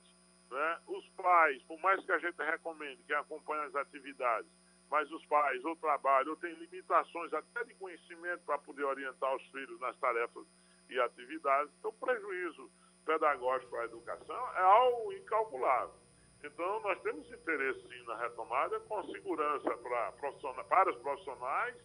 né? Os pais, por mais que a gente recomende que acompanhem as atividades, mas os pais ou trabalham ou têm limitações até de conhecimento para poder orientar os filhos nas tarefas e atividades, então o prejuízo pedagógico para a educação é algo incalculável. Então, nós temos interesse sim na retomada com segurança para, para os profissionais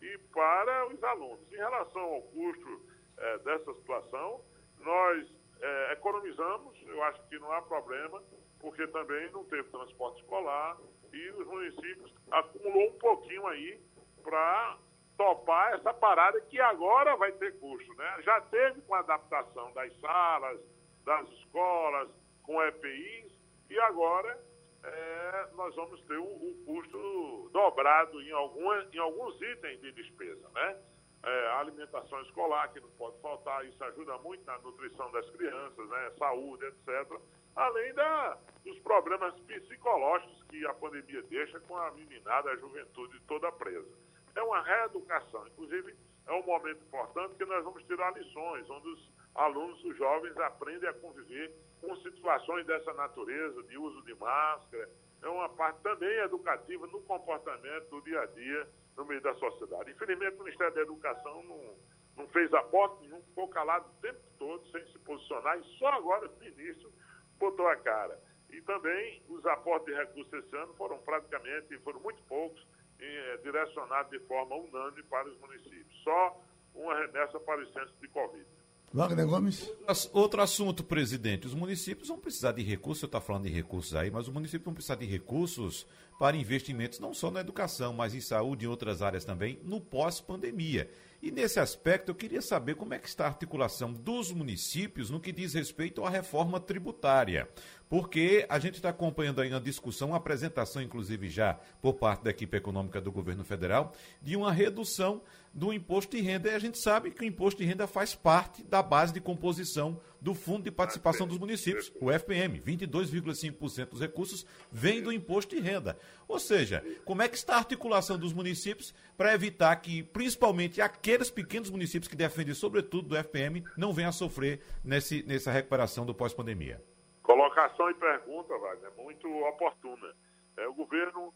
e para os alunos. Em relação ao custo é, dessa situação, nós é, economizamos, eu acho que não há problema, porque também não teve transporte escolar e os municípios acumulou um pouquinho aí para topar essa parada que agora vai ter custo, né? Já teve com a adaptação das salas, das escolas, com EPIs, e agora é, nós vamos ter o, o, custo dobrado em, alguma, em alguns itens de despesa, né? é, alimentação escolar, que não pode faltar, isso ajuda muito na nutrição das crianças, né, saúde, etc. Além da, dos problemas psicológicos que a pandemia deixa com a meninada, a juventude toda presa. É uma reeducação, inclusive é um momento importante que nós vamos tirar lições, onde os alunos, os jovens aprendem a conviver com situações dessa natureza, de uso de máscara, é uma parte também educativa no comportamento do dia a dia no meio da sociedade. Infelizmente, o Ministério da Educação não, não fez aporte nenhum, ficou calado o tempo todo, sem se posicionar, e só agora, no início, botou a cara. E também os aportes de recursos esse ano foram praticamente, foram muito poucos, eh, direcionados de forma unânime para os municípios. Só uma remessa para os centros de Covid. Wagner Gomes. Outro assunto, presidente. Os municípios vão precisar de recursos, você está falando de recursos aí, mas os municípios vão precisar de recursos para investimentos não só na educação, mas em saúde e outras áreas também, no pós-pandemia. E nesse aspecto, eu queria saber como é que está a articulação dos municípios no que diz respeito à reforma tributária. Porque a gente está acompanhando aí na discussão, uma apresentação, inclusive já por parte da equipe econômica do governo federal, de uma redução do imposto de renda. E a gente sabe que o imposto de renda faz parte da base de composição do Fundo de Participação dos Municípios, o FPM. 22,5% dos recursos vem do imposto de renda. Ou seja, como é que está a articulação dos municípios para evitar que, principalmente, aqueles pequenos municípios que defendem, sobretudo, do FPM, não venham a sofrer nesse, nessa recuperação do pós-pandemia? Colocação e pergunta, Wagner, muito oportuna. É, o governo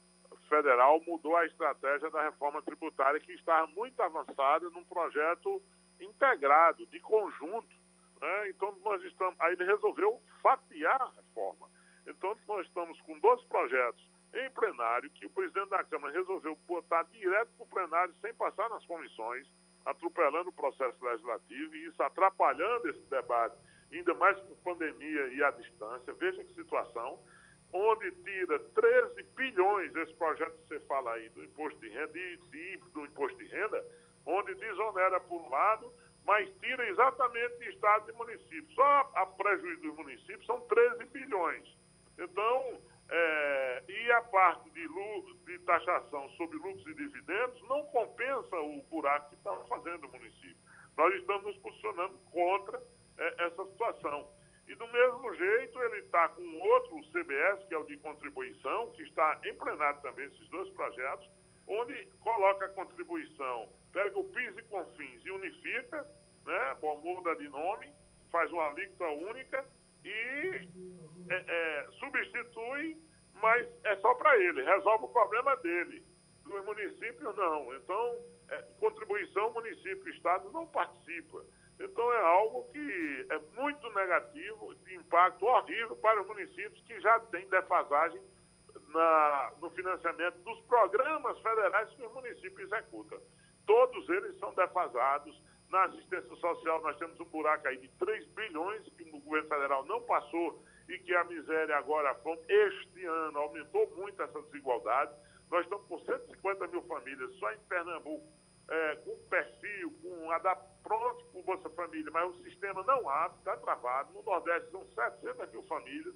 federal mudou a estratégia da reforma tributária, que estava muito avançada num projeto integrado, de conjunto. Né? Então, nós estamos. Aí ele resolveu fatiar a reforma. Então, nós estamos com dois projetos em plenário, que o presidente da Câmara resolveu botar direto para o plenário, sem passar nas comissões, atropelando o processo legislativo e isso atrapalhando esse debate, ainda mais com pandemia e à distância. Veja que situação onde tira 13 bilhões, esse projeto que você fala aí, do imposto de renda e, do imposto de renda, onde desonera por um lado, mas tira exatamente de Estado e município. Só a prejuízo dos municípios são 13 bilhões. Então, é, e a parte de, de taxação sobre lucros e dividendos não compensa o buraco que está fazendo o município. Nós estamos nos posicionando contra é, essa situação. E do mesmo jeito, ele está com outro CBS, que é o de contribuição, que está em plenário também, esses dois projetos, onde coloca a contribuição, pega o PIS e CONFINS e unifica, né, bom, muda de nome, faz uma alíquota única e é, é, substitui, mas é só para ele, resolve o problema dele. Dos municípios, não. Então, é, contribuição, município, Estado não participa. Então é algo que é muito negativo, de impacto horrível para os municípios que já têm defasagem na, no financiamento dos programas federais que os municípios executam. Todos eles são defasados. Na assistência social nós temos um buraco aí de 3 bilhões que o governo federal não passou e que a miséria agora, este ano, aumentou muito essa desigualdade. Nós estamos com 150 mil famílias só em Pernambuco é, com perfil, com pronto para o Bolsa Família, mas o sistema não abre, está travado. No Nordeste são 700 mil famílias.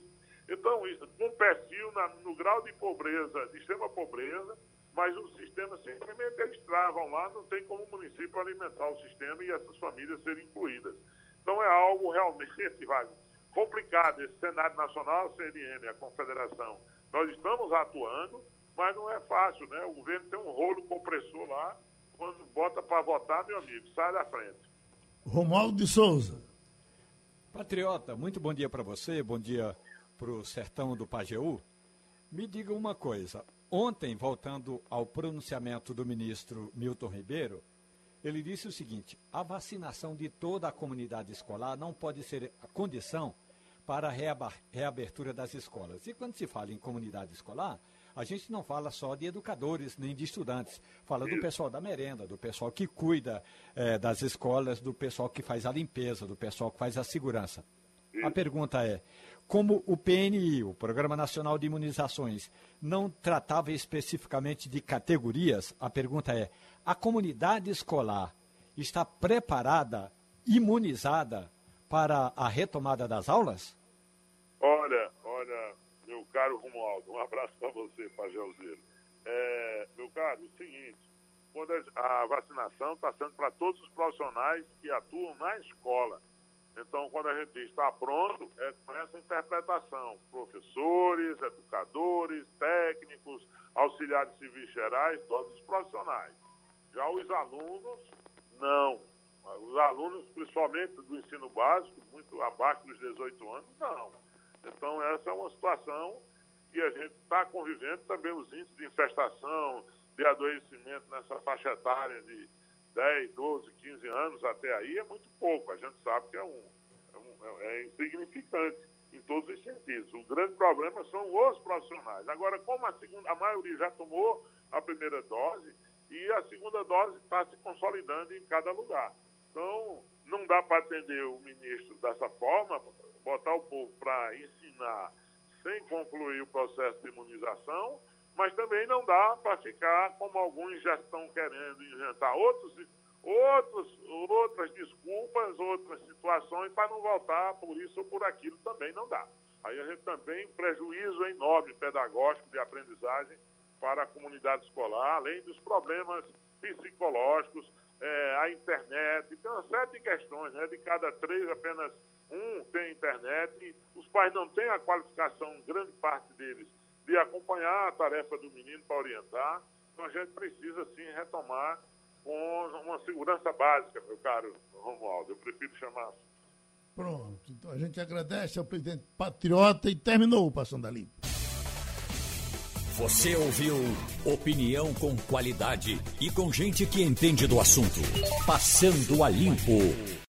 Então, isso, com perfil na, no grau de pobreza, de extrema pobreza, mas o sistema simplesmente eles travam lá, não tem como o município alimentar o sistema e essas famílias serem incluídas. Então é algo realmente, *laughs* vai, complicado. Esse Senado Nacional, a CNM, a Confederação, nós estamos atuando, mas não é fácil, né? O governo tem um rolo compressor lá quando bota para votar, meu amigo, sai da frente. Romualdo de Souza. Patriota, muito bom dia para você, bom dia para o sertão do Pajeú. Me diga uma coisa. Ontem, voltando ao pronunciamento do ministro Milton Ribeiro, ele disse o seguinte: a vacinação de toda a comunidade escolar não pode ser a condição para a reabertura das escolas. E quando se fala em comunidade escolar, a gente não fala só de educadores nem de estudantes, fala do pessoal da merenda, do pessoal que cuida é, das escolas, do pessoal que faz a limpeza, do pessoal que faz a segurança. A pergunta é: como o PNI, o Programa Nacional de Imunizações, não tratava especificamente de categorias, a pergunta é: a comunidade escolar está preparada, imunizada para a retomada das aulas? Olha, olha, meu caro Romualdo, um abraço para você, Pajelzeiro. É, meu caro, o seguinte, quando a vacinação está sendo para todos os profissionais que atuam na escola. Então, quando a gente está pronto, é com essa interpretação. Professores, educadores, técnicos, auxiliares civis gerais, todos os profissionais. Já os alunos, não. Os alunos, principalmente do ensino básico, muito abaixo dos 18 anos, não. Então, essa é uma situação que a gente está convivendo também os índices de infestação, de adoecimento nessa faixa etária de 10, 12, 15 anos até aí é muito pouco. A gente sabe que é, um, é, um, é insignificante em todos os sentidos. O grande problema são os profissionais. Agora, como a, segunda, a maioria já tomou a primeira dose e a segunda dose está se consolidando em cada lugar. Então, não dá para atender o ministro dessa forma, botar o povo para ensinar sem concluir o processo de imunização, mas também não dá para ficar como alguns já estão querendo inventar outros, outros, outras desculpas, outras situações para não voltar por isso ou por aquilo também não dá. Aí a gente também prejuízo enorme pedagógico de aprendizagem para a comunidade escolar, além dos problemas psicológicos, é, a internet, tem uma série de questões, né? De cada três, apenas um tem internet, os pais não têm a qualificação, grande parte deles, de acompanhar a tarefa do menino para orientar. Então a gente precisa, sim, retomar com uma segurança básica, meu caro Romualdo. Eu prefiro chamar assim. Pronto. Então a gente agradece ao presidente patriota e terminou o Passando a Limpo. Você ouviu opinião com qualidade e com gente que entende do assunto. Passando a Limpo.